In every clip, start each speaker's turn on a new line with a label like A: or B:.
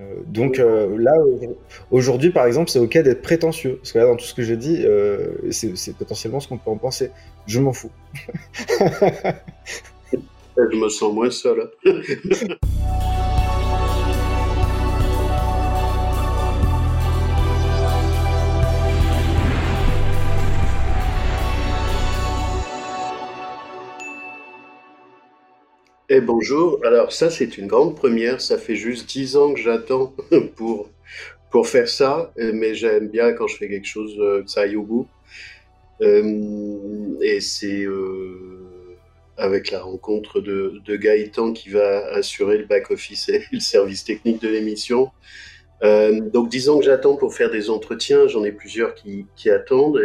A: Euh, donc euh, là, aujourd'hui, par exemple, c'est ok d'être prétentieux. Parce que là, dans tout ce que j'ai dit, euh, c'est potentiellement ce qu'on peut en penser. Je m'en fous.
B: Je me sens moins seul. Eh bonjour, alors ça c'est une grande première, ça fait juste dix ans que j'attends pour, pour faire ça, euh, mais j'aime bien quand je fais quelque chose euh, que ça aille au bout. Euh, et c'est avec la rencontre de, Gaëtan qui va assurer le back-office et le service technique de l'émission. donc dix ans que j'attends pour faire des entretiens, j'en ai plusieurs qui, attendent,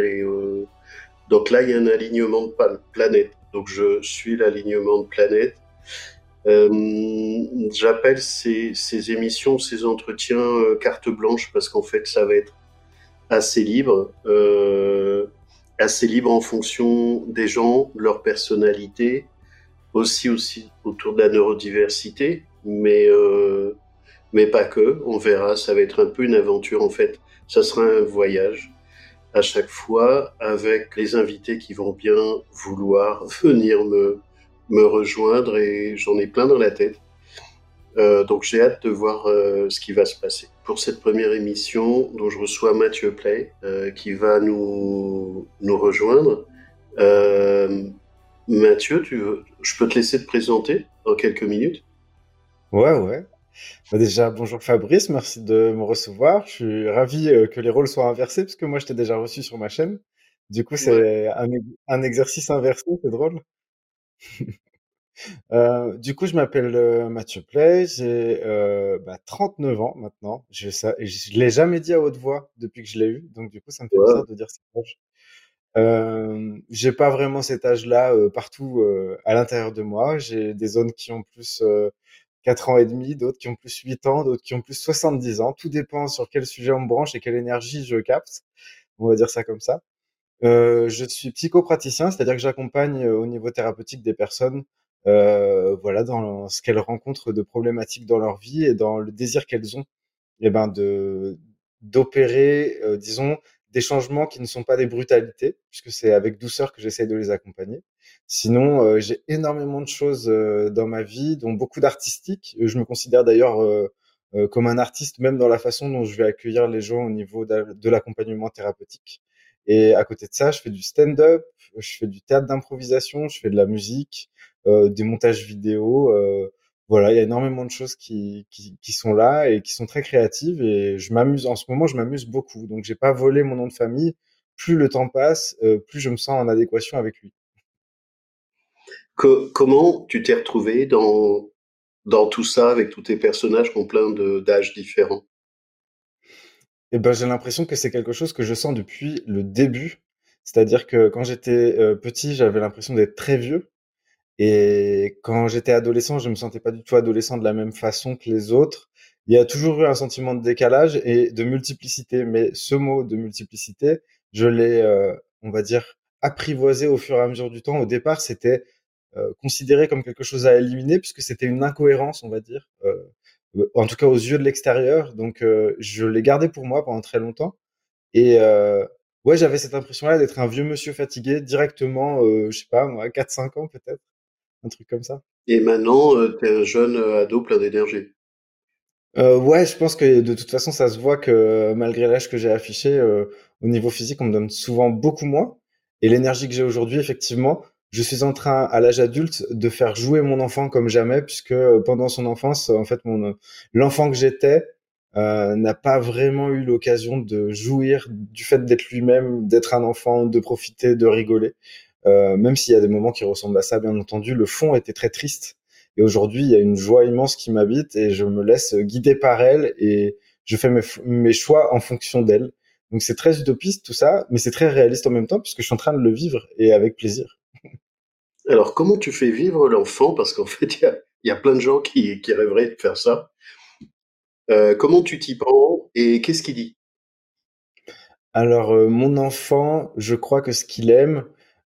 B: donc là il y a un alignement de planète. Donc je suis l'alignement de planète. Euh, j'appelle ces, émissions, ces entretiens euh, carte blanche parce qu'en fait, ça va être assez libre, euh, assez libre en fonction des gens, de leur personnalité, aussi aussi autour de la neurodiversité, mais mais pas que. On verra, ça va être un peu une aventure en fait. Ça sera un voyage à chaque fois avec les invités qui vont bien vouloir venir me me rejoindre et j'en ai plein dans la tête. Euh, donc j'ai hâte de voir euh, ce qui va se passer. Pour cette première émission, dont je reçois Mathieu Play, euh, qui va nous, nous rejoindre. Mathieu, tu veux, je peux te laisser te présenter dans quelques minutes?
A: Ouais, ouais. Bah, déjà, bonjour Fabrice, merci de me recevoir. Je suis ravi que les rôles soient inversés, parce que moi je t'ai déjà reçu sur ma chaîne. Du coup, c'est un, un exercice inversé, c'est drôle. Euh, du coup, je m'appelle euh, Mathieu Play, j'ai euh, bah, 39 ans maintenant. Je, je l'ai jamais dit à haute voix depuis que je l'ai eu, donc du coup, ça me fait bizarre de dire cet âge. Euh, j'ai pas vraiment cet âge-là partout à l'intérieur de moi. J'ai des zones qui ont plus 4 ans et demi, d'autres qui ont plus 8 ans, d'autres qui ont plus 70 ans. Tout dépend sur quel sujet on me branche et quelle énergie je capte. On va dire ça comme ça. Euh, je suis psychopraticien, c'est-à-dire que j'accompagne euh, au niveau thérapeutique des personnes, euh, voilà, dans ce qu'elles rencontrent de problématiques dans leur vie et dans le désir qu'elles ont, et eh ben de d'opérer, euh, disons, des changements qui ne sont pas des brutalités, puisque c'est avec douceur que j'essaie de les accompagner. Sinon, j'ai énormément de choses dans ma vie, dont beaucoup d'artistique. Je me considère d'ailleurs comme un artiste, même dans la façon dont je vais accueillir les gens au niveau de l'accompagnement thérapeutique. Et à côté de ça, je fais du stand-up, je fais du théâtre d'improvisation, je fais de la musique, euh, des montages vidéo. Euh, voilà, il y a énormément de choses qui, qui, qui, sont là et qui sont très créatives. Et je m'amuse en ce moment, je m'amuse beaucoup. Donc j'ai pas volé mon nom de famille. Plus le temps passe, euh, plus je me sens en adéquation avec lui.
B: Que, comment tu t'es retrouvé dans dans tout ça avec tous tes personnages qui ont plein d'âges différents?
A: Eh ben, j'ai l'impression que c'est quelque chose que je sens depuis le début. C'est-à-dire que quand j'étais euh, petit, j'avais l'impression d'être très vieux. Et quand j'étais adolescent, je me sentais pas du tout adolescent de la même façon que les autres. Il y a toujours eu un sentiment de décalage et de multiplicité. Mais ce mot de multiplicité, je l'ai, euh, on va dire, apprivoisé au fur et à mesure du temps. Au départ, c'était euh, considéré comme quelque chose à éliminer puisque c'était une incohérence, on va dire en tout cas aux yeux de l'extérieur. Donc, euh, je l'ai gardé pour moi pendant très longtemps. Et euh, ouais, j'avais cette impression-là d'être un vieux monsieur fatigué directement, euh, je sais pas, moi, 4-5 ans peut-être, un truc comme ça.
B: Et maintenant, tu es un jeune ado plein d'énergie.
A: Euh, ouais, je pense que de toute façon, ça se voit que malgré l'âge que j'ai affiché, au niveau physique, on me donne souvent beaucoup moins. Et l'énergie que j'ai aujourd'hui, effectivement, je suis en train, à l'âge adulte, de faire jouer mon enfant comme jamais, puisque euh, pendant son enfance, en fait, mon l'enfant que j'étais euh, n'a pas vraiment eu l'occasion de jouir du fait d'être lui-même, d'être un enfant, de profiter, de rigoler. Euh, même s'il y a des moments qui ressemblent à ça, bien entendu, le fond était très triste. Et aujourd'hui, il y a une joie immense qui m'habite et je me laisse guider par elle et je fais mes, mes choix en fonction d'elle. Donc c'est très utopiste tout ça, mais c'est très réaliste en même temps puisque je suis en train de le vivre et avec plaisir.
B: Alors, comment tu fais vivre l'enfant? Parce qu'en fait, il y a, plein de gens qui, rêveraient de faire ça. Euh, comment tu t'y prends et qu'est-ce qu'il dit?
A: Alors, euh, mon enfant, je crois que ce qu'il aime,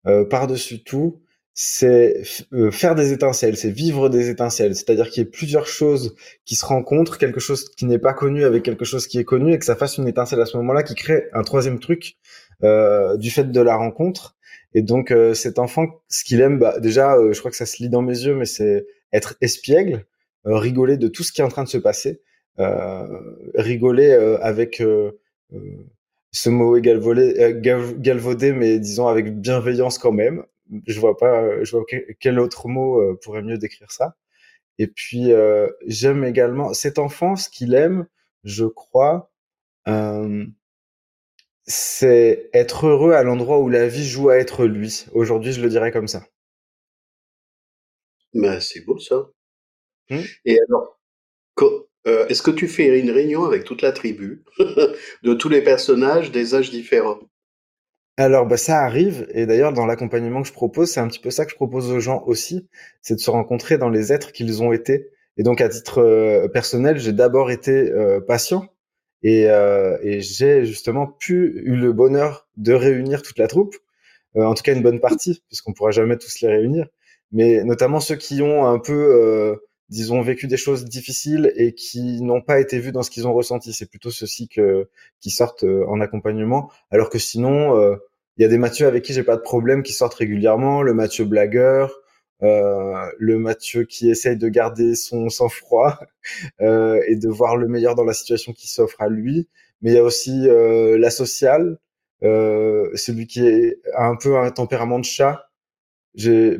A: euh, par-dessus tout, c'est faire des étincelles, c'est vivre des étincelles. C'est-à-dire qu'il y ait plusieurs choses qui se rencontrent, quelque chose qui n'est pas connu avec quelque chose qui est connu, et que ça fasse une étincelle à ce moment-là qui crée un troisième truc du fait de la rencontre. Et donc euh, cet enfant, ce qu'il aime, bah, déjà, je crois que ça se lit dans mes yeux, mais c'est être espiègle, rigoler de tout ce qui est en train de se passer, rigoler avec ce mot est galvaudé, mais disons avec bienveillance quand même je vois pas, je vois quel autre mot euh, pourrait mieux décrire ça. Et puis euh, j'aime également cette enfance qu'il aime, je crois, euh, c'est être heureux à l'endroit où la vie joue à être lui. Aujourd'hui, je le dirais comme ça.
B: Ben, c'est beau ça. Mmh. Et alors, est-ce que tu fais une réunion avec toute la tribu de tous les personnages des âges différents?
A: Alors, bah, ça arrive, et d'ailleurs, dans l'accompagnement que je propose, c'est un petit peu ça que je propose aux gens aussi, c'est de se rencontrer dans les êtres qu'ils ont été. Et donc, à titre euh, personnel, j'ai d'abord été euh, patient, et, euh, et j'ai justement pu eu le bonheur de réunir toute la troupe, en tout cas une bonne partie, puisqu'on pourra jamais tous les réunir, mais notamment ceux qui ont un peu disons, vécu des choses difficiles et qui n'ont pas été vus dans ce qu'ils ont ressenti. C'est plutôt ceux-ci que, qui sortent en accompagnement. Alors que sinon, il y a des Mathieu avec qui j'ai pas de problème qui sortent régulièrement, le Mathieu blagueur, euh, le Mathieu qui essaye de garder son sang-froid euh, et de voir le meilleur dans la situation qui s'offre à lui. Mais il y a aussi euh, la sociale, euh, celui qui est, a un peu un tempérament de chat.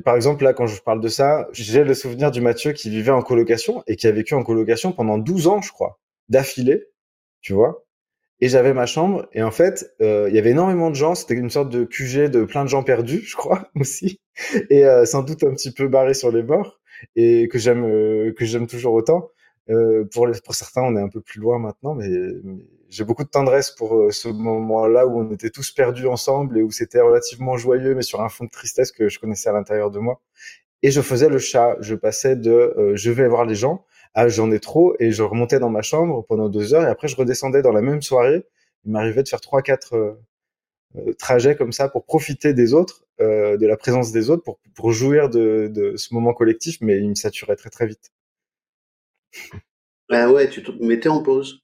A: Par exemple, là, quand je parle de ça, j'ai le souvenir du Mathieu qui vivait en colocation et qui a vécu en colocation pendant 12 ans, je crois, d'affilée, tu vois et j'avais ma chambre et en fait euh, il y avait énormément de gens c'était une sorte de QG de plein de gens perdus je crois aussi et euh, sans doute un petit peu barrés sur les bords et que j'aime euh, que j'aime toujours autant. Pour les, pour certains on est un peu plus loin maintenant mais, j'ai beaucoup de tendresse pour ce moment-là où on était tous perdus ensemble et où c'était relativement joyeux mais sur un fond de tristesse que je connaissais à l'intérieur de moi. Et je faisais le chat. Je passais de je vais voir les gens ah j'en ai trop et je remontais dans ma chambre pendant deux heures et après je redescendais dans la même soirée. Il m'arrivait de faire trois quatre euh, euh, trajets comme ça pour profiter des autres, euh, de la présence des autres, pour, pour jouir de, de ce moment collectif, mais il me saturait très très vite.
B: Ah ouais, tu te mettais en pause.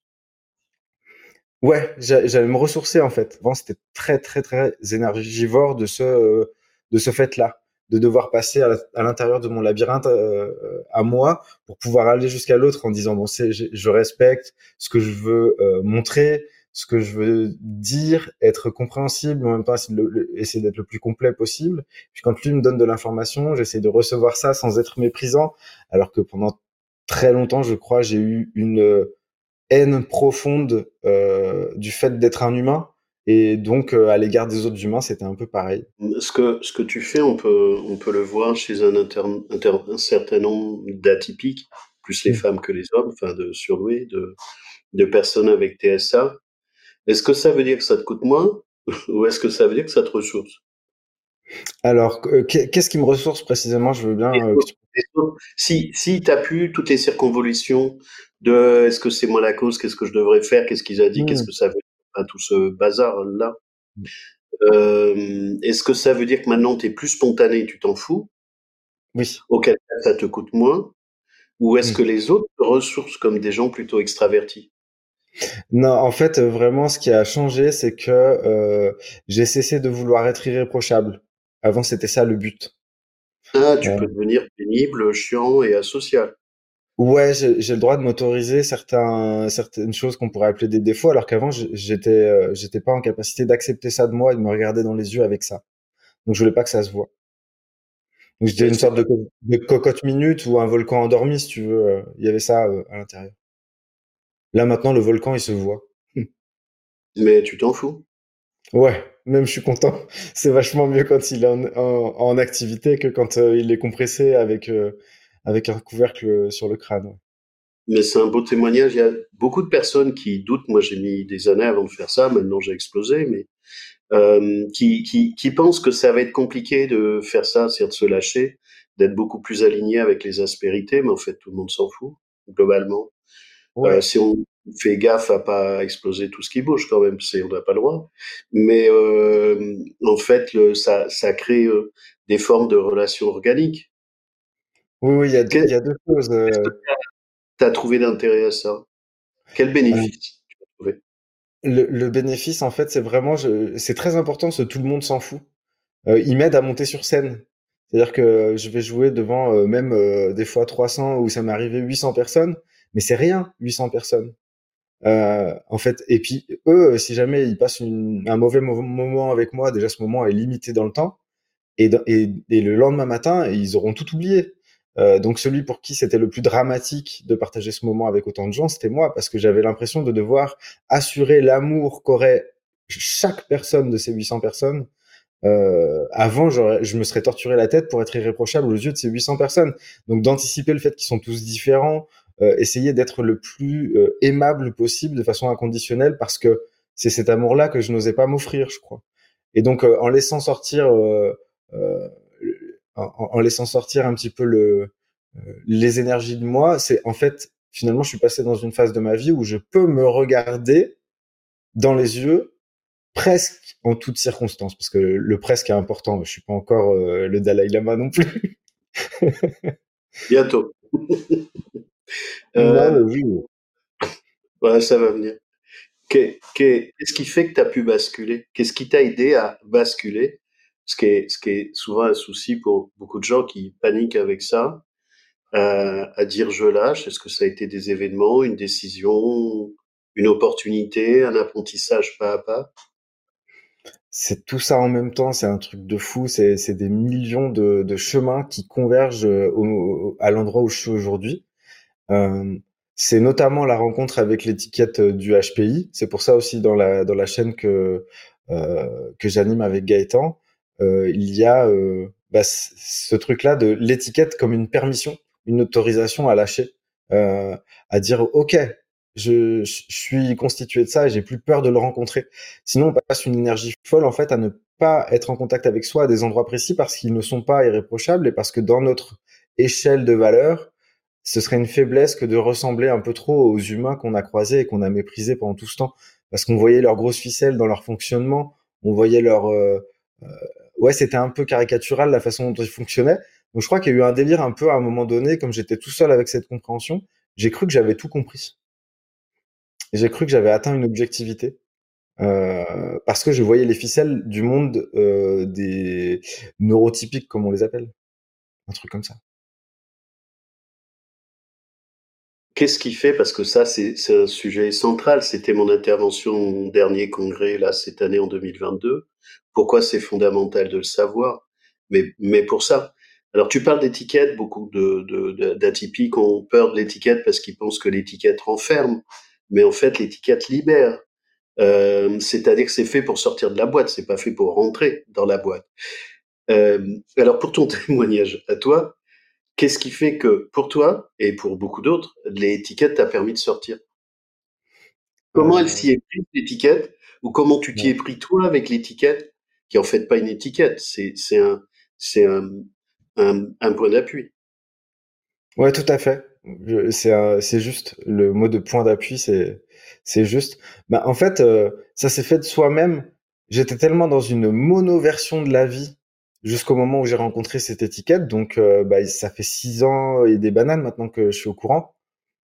A: Ouais, j'allais me ressourcer en fait. Avant, c'était très très très énergivore de ce de ce fait-là de devoir passer à l'intérieur de mon labyrinthe euh, à moi pour pouvoir aller jusqu'à l'autre en disant bon c'est je respecte ce que je veux euh, montrer ce que je veux dire être compréhensible en même temps essayer d'être le plus complet possible puis quand lui me donne de l'information j'essaie de recevoir ça sans être méprisant alors que pendant très longtemps je crois j'ai eu une haine profonde euh, du fait d'être un humain et donc, euh, à l'égard des autres humains, c'était un peu pareil.
B: Ce que, ce que tu fais, on peut, on peut le voir chez un, un certain nombre d'atypiques, plus les mm. femmes que les hommes, enfin de surdoués, de, de personnes avec TSA. Est-ce que ça veut dire que ça te coûte moins ou est-ce que ça veut dire que ça te ressource?
A: Alors, euh, qu'est-ce qui me ressource précisément? Je veux bien. Euh,
B: si si tu as pu toutes les circonvolutions de est-ce que c'est moi la cause, qu'est-ce que je devrais faire, qu'est-ce qu'ils a dit, qu'est-ce mm. que ça veut à tout ce bazar-là. Euh, est-ce que ça veut dire que maintenant tu es plus spontané, tu t'en fous?
A: Oui.
B: Auquel cas ça te coûte moins Ou est-ce mm. que les autres ressourcent comme des gens plutôt extravertis?
A: Non, en fait, vraiment, ce qui a changé, c'est que euh, j'ai cessé de vouloir être irréprochable. Avant, c'était ça le but.
B: Ah, tu euh. peux devenir pénible, chiant et asocial.
A: Ouais, j'ai le droit de m'autoriser certains, certaines choses qu'on pourrait appeler des défauts, alors qu'avant j'étais, euh, j'étais pas en capacité d'accepter ça de moi et de me regarder dans les yeux avec ça. Donc je voulais pas que ça se voit. Donc j'étais une sorte de, de, cocotte minute ou un volcan endormi, si tu veux. Euh, il y avait ça euh, à l'intérieur. Là maintenant, le volcan il se voit.
B: Mais tu t'en fous.
A: Ouais, même je suis content. C'est vachement mieux quand il est en, en, activité que quand il est compressé avec avec un couvercle sur le crâne.
B: Mais c'est un beau témoignage. Il y a beaucoup de personnes qui doutent. Moi, j'ai mis des années avant de faire ça. Maintenant, j'ai explosé, mais euh, qui, qui, qui pensent que ça va être compliqué de faire ça, c'est-à-dire de se lâcher, d'être beaucoup plus aligné avec les aspérités. Mais en fait, tout le monde s'en fout globalement. Euh, si on fais gaffe à pas exploser tout ce qui bouge quand même, c'est on n'a pas le droit. Mais euh, en fait, le, ça, ça crée euh, des formes de relations organiques.
A: Oui, oui, il y a, deux, il y a deux choses.
B: Tu as trouvé d'intérêt à ça? Quel bénéfice tu as trouvé?
A: le, le, bénéfice, en fait, c'est vraiment, c'est très important, ce tout le monde s'en fout. Euh, il m'aide à monter sur scène. C'est-à-dire que je vais jouer devant euh, même euh, des fois 300 ou ça m'est arrivé 800 personnes, mais c'est rien, 800 personnes. Euh, en fait, et puis eux, si jamais ils passent une, un mauvais moment avec moi, déjà ce moment est limité dans le temps, et, et, et le lendemain matin, ils auront tout oublié. Euh, donc celui pour qui c'était le plus dramatique de partager ce moment avec autant de gens, c'était moi, parce que j'avais l'impression de devoir assurer l'amour qu'aurait chaque personne de ces 800 personnes. Euh, avant, je me serais torturé la tête pour être irréprochable aux yeux de ces 800 personnes. Donc d'anticiper le fait qu'ils sont tous différents, euh, essayer d'être le plus euh, aimable possible de façon inconditionnelle, parce que c'est cet amour-là que je n'osais pas m'offrir, je crois. Et donc euh, en laissant sortir en, en, laissant sortir un petit peu le, euh, les énergies de moi, c'est en fait finalement je suis passé dans une phase de ma vie où je peux me regarder dans les yeux presque en toutes circonstances parce que le, presque est important. Je suis pas encore euh, le Dalai Lama non plus.
B: Bientôt.
A: euh, oui.
B: Ouais, ça va venir. Qu'est-ce qui fait que tu as pu basculer? Qu'est-ce qui t'a aidé à basculer? Ce qui est, ce qui est souvent un souci pour beaucoup de gens qui paniquent avec ça, euh, à dire je lâche. Est-ce que ça a été des événements, une décision, une opportunité, un apprentissage pas à pas?
A: C'est tout ça en même temps, c'est un truc de fou, c'est des millions de, de, chemins qui convergent euh, au, à l'endroit où je suis aujourd'hui. Euh, c'est notamment la rencontre avec l'étiquette du HPI. C'est pour ça aussi dans la, dans la chaîne que, euh, que j'anime avec Gaëtan, euh, il y a euh, bah, ce truc-là de l'étiquette comme une permission, une autorisation à lâcher, euh, à dire ok, je, suis constitué de ça et j'ai plus peur de le rencontrer. Sinon, on passe une énergie folle en fait à ne pas être en contact avec soi à des endroits précis parce qu'ils ne sont pas irréprochables et parce que dans notre échelle de valeur, ce serait une faiblesse que de ressembler un peu trop aux humains qu'on a croisés et qu'on a méprisés pendant tout ce temps parce qu'on voyait leurs grosses ficelles dans leur fonctionnement, on voyait leur euh, euh, ouais, c'était un peu caricatural la façon dont il fonctionnait. Donc je crois qu'il y a eu un délire un peu à un moment donné, comme j'étais tout seul avec cette compréhension, j'ai cru que j'avais tout compris. J'ai cru que j'avais atteint une objectivité. Euh, parce que je voyais les ficelles du monde euh, des neurotypiques, comme on les appelle. Un truc comme ça.
B: Qu'est-ce qui fait, parce que ça c'est un sujet central, c'était mon intervention au dernier congrès là cette année en 2022, pourquoi c'est fondamental de le savoir, mais, mais pour ça. Alors tu parles d'étiquette, beaucoup de, d'atypiques ont peur de l'étiquette parce qu'ils pensent que l'étiquette renferme, mais en fait l'étiquette libère. Euh, c'est-à-dire que c'est fait pour sortir de la boîte, c'est pas fait pour rentrer dans la boîte. Euh, alors pour ton témoignage à toi, Qu'est-ce qui fait que pour toi et pour beaucoup d'autres, l'étiquette t'a permis de sortir? Comment elle s'y est prise l'étiquette? Ou comment tu t'y es pris toi avec l'étiquette qui en fait pas une étiquette, c'est un c'est un, un, point d'appui?
A: Ouais, tout à fait. C'est juste le mot de point d'appui, c'est c'est juste. Bah en fait, euh, ça s'est fait de soi-même. J'étais tellement dans une mono-version de la vie jusqu'au moment où j'ai rencontré cette étiquette. Donc, euh, bah, ça fait six ans et des bananes maintenant que je suis au courant.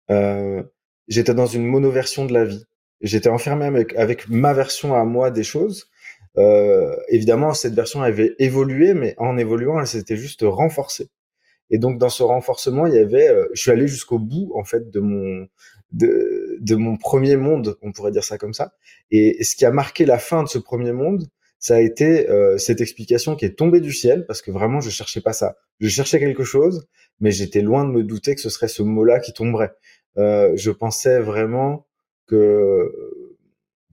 A: Euh, j'étais dans une mono-version de la vie. J'étais enfermé avec, ma version à moi des choses. Euh, évidemment, cette version avait évolué, mais en évoluant, elle s'était juste renforcée. Et donc, dans ce renforcement, il y avait, euh, je suis allé jusqu'au bout, en fait, de mon, de, de mon premier monde, on pourrait dire ça comme ça. et ce qui a marqué la fin de ce premier monde, ça a été euh, cette explication qui est tombée du ciel parce que vraiment je cherchais pas ça. Je cherchais quelque chose, mais j'étais loin de me douter que ce serait ce mot-là qui tomberait. Euh, je pensais vraiment que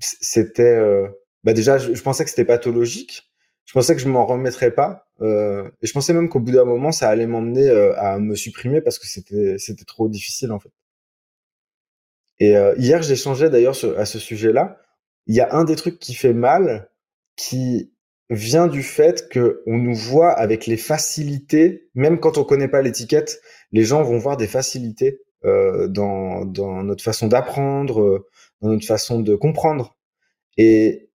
A: c'était, euh, bah déjà, je, pensais que c'était pathologique. Je pensais que je m'en remettrais pas, euh, et je pensais même qu'au bout d'un moment, ça allait m'emmener euh, à me supprimer parce que c'était c'était trop difficile en fait. Et hier, j'échangeais d'ailleurs à ce sujet-là. Il y a un des trucs qui fait mal, qui vient du fait que on nous voit avec les facilités, même quand on connaît pas l'étiquette, les gens vont voir des facilités euh, dans, dans notre façon d'apprendre, euh, dans notre façon de comprendre. Et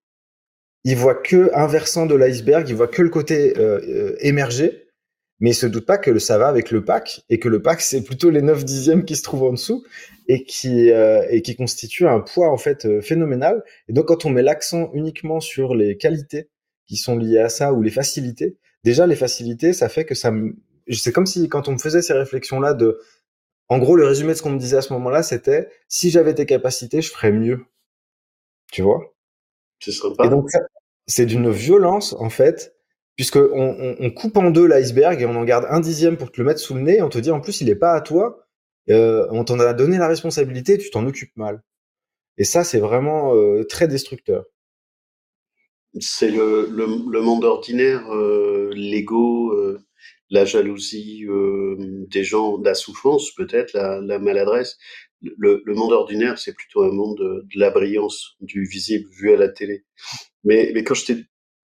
A: il voit que un versant de l'iceberg, il voit que le côté euh, euh émergé, mais il se doute pas que ça va avec le pack et que le pack c'est plutôt les 9 dixièmes qui se trouvent en dessous et qui euh, et qui constitue un poids en fait euh, phénoménal. Et donc quand on met l'accent uniquement sur les qualités qui sont liées à ça ou les facilités, déjà les facilités, ça fait que ça c'est comme si quand on me faisait ces réflexions là de en gros le résumé de ce qu'on me disait à ce moment-là, c'était si j'avais tes capacités, je ferais mieux. Tu vois?
B: C'est sympa.
A: Et donc c'est d'une violence en fait puisque on, on, on coupe en deux l'iceberg et on en garde un dixième pour te le mettre sous le nez. On te dit en plus il est pas à toi. Euh, on t'en a donné la responsabilité, tu t'en occupes mal. Et ça c'est vraiment euh, très destructeur.
B: C'est le, le, le, monde ordinaire, euh, l'ego, euh, la jalousie euh, des gens, la souffrance peut-être, la, la, maladresse. Le, le monde ordinaire, c'est plutôt un monde de, de, la brillance, du visible vu à la télé. Mais, mais quand je t'ai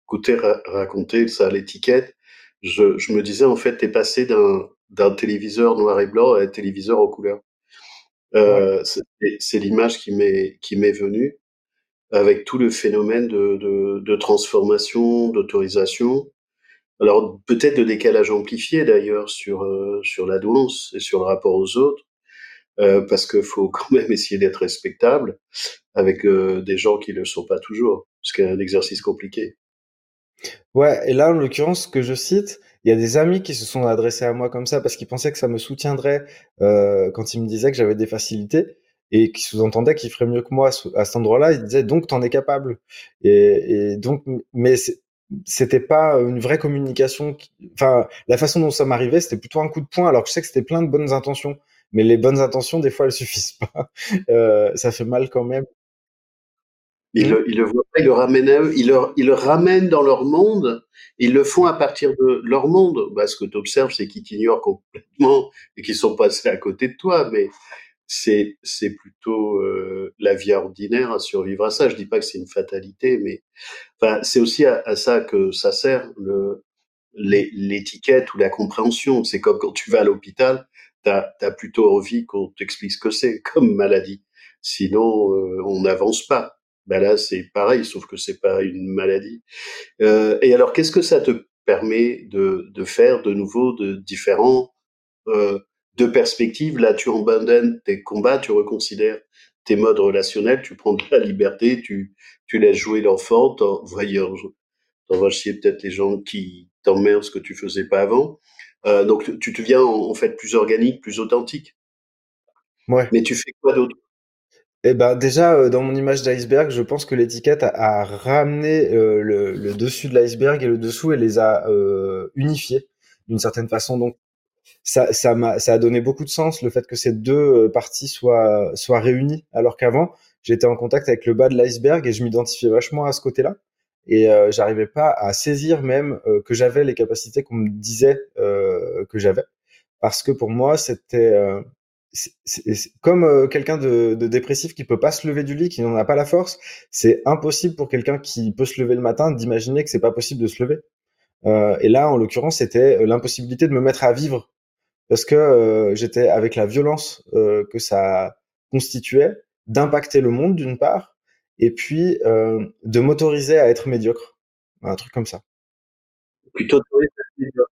B: écouté ra raconter ça à l'étiquette, je, je, me disais en fait, t'es passé d'un téléviseur noir et blanc à un téléviseur en couleur. Euh, ouais. C'est l'image qui m'est qui m'est venue avec tout le phénomène de, de, de transformation, d'autorisation. Alors peut-être de décalage amplifié d'ailleurs sur euh, sur la douance et sur le rapport aux autres, euh, parce qu'il faut quand même essayer d'être respectable avec euh, des gens qui ne le sont pas toujours, ce qui est un exercice compliqué.
A: Ouais, et là, en l'occurrence, ce que je cite, il y a des amis qui se sont adressés à moi comme ça parce qu'ils pensaient que ça me soutiendrait euh, quand ils me disaient que j'avais des facilités et qui sous-entendaient qu'ils feraient mieux que moi à cet endroit-là. Ils disaient donc t'en es capable. Et, donc, mais c'était pas une vraie communication. Enfin, la façon dont ça m'arrivait, c'était plutôt un coup de poing. Alors que je sais que c'était plein de bonnes intentions, mais les bonnes intentions, des fois, elles suffisent pas. Euh, ça fait mal quand même.
B: Ils le, ils le voient pas, ils le ramènent à eux, ils le, ils le ramènent dans leur monde, ils le font à partir de leur monde. Bah, ce que tu observes, c'est qu'ils t'ignorent complètement et qu'ils sont passés à côté de toi, mais c'est, c'est plutôt euh, la vie ordinaire à survivre à ça. Je dis pas que c'est une fatalité, mais enfin, c'est aussi à, à, ça que ça sert le, l'étiquette ou la compréhension. C'est comme quand tu vas à l'hôpital, tu as, plutôt envie qu'on t'explique ce que c'est comme maladie. Sinon, euh, on n'avance pas ben là c'est pareil, sauf que c'est pas une maladie. Euh, et alors qu'est-ce que ça te permet de, de faire de nouveau de différents euh, de perspectives Là, tu abandonnes tes combats, tu reconsidères tes modes relationnels, tu prends de la liberté, tu, tu laisses jouer l'enfant, voyons, t'envoies chier peut-être les gens qui t'emmerdent ce que tu faisais pas avant. Euh, donc tu te viens en, en fait plus organique, plus authentique.
A: Ouais.
B: Mais tu fais quoi d'autre?
A: Eh ben déjà euh, dans mon image d'iceberg, je pense que l'étiquette a, a, ramené euh, le, le, dessus de l'iceberg et le dessous et les a euh, unifiés d'une certaine façon. Donc ça, ça m'a, ça a donné beaucoup de sens le fait que ces deux euh, parties soient soient réunies, alors qu'avant j'étais en contact avec le bas de l'iceberg et je m'identifiais vachement à ce côté-là et euh, j'arrivais pas à saisir même euh, que j'avais les capacités qu'on me disait que j'avais parce que pour moi c'était comme euh, quelqu'un de, de, dépressif qui peut pas se lever du lit, qui n'en a pas la force, c'est impossible pour quelqu'un qui peut se lever le matin d'imaginer que c'est pas possible de se lever. Euh, et là, en l'occurrence, c'était l'impossibilité de me mettre à vivre parce que euh, j'étais avec la violence euh, que ça constituait d'impacter le monde d'une part, et puis euh, de m'autoriser à être médiocre, un truc comme ça.
B: Plutôt médiocre.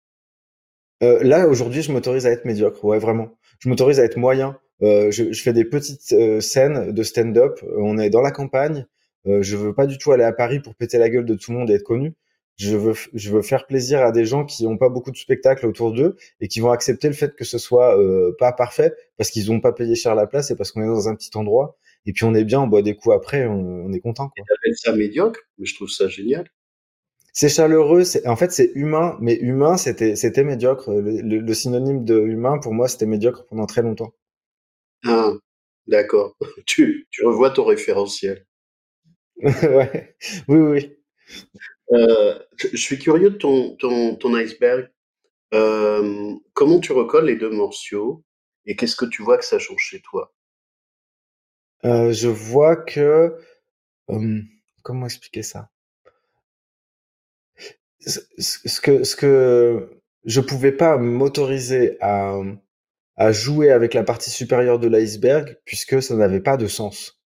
A: là, aujourd'hui, je m'autorise à être médiocre, ouais, vraiment je m'autorise à être moyen. Euh, je, je, fais des petites euh, scènes de stand-up. On est dans la campagne. Euh, je veux pas du tout aller à Paris pour péter la gueule de tout le monde et être connu. Je veux, je veux faire plaisir à des gens qui n'ont pas beaucoup de spectacles autour d'eux et qui vont accepter le fait que ce soit euh, pas parfait parce qu'ils n'ont pas payé cher la place et parce qu'on est dans un petit endroit. Et puis on est bien, on boit des coups après, on, est content.
B: Tu appelles ça médiocre, mais je trouve ça génial
A: c'est chaleureux, c'est en fait c'est humain, mais humain c'était c'était médiocre. Le, le, le, synonyme de humain pour moi c'était médiocre pendant très longtemps.
B: Ah, d'accord. Tu, tu revois ton référentiel.
A: ouais, oui, oui.
B: Euh, je suis curieux de ton, ton, ton iceberg. Euh, comment tu recolles les deux morceaux et qu'est-ce que tu vois que ça change chez toi?
A: Euh, Je vois que comment expliquer ça? Ce que ce que je pouvais pas m'autoriser à à jouer avec la partie supérieure de l'iceberg puisque ça n'avait pas de sens.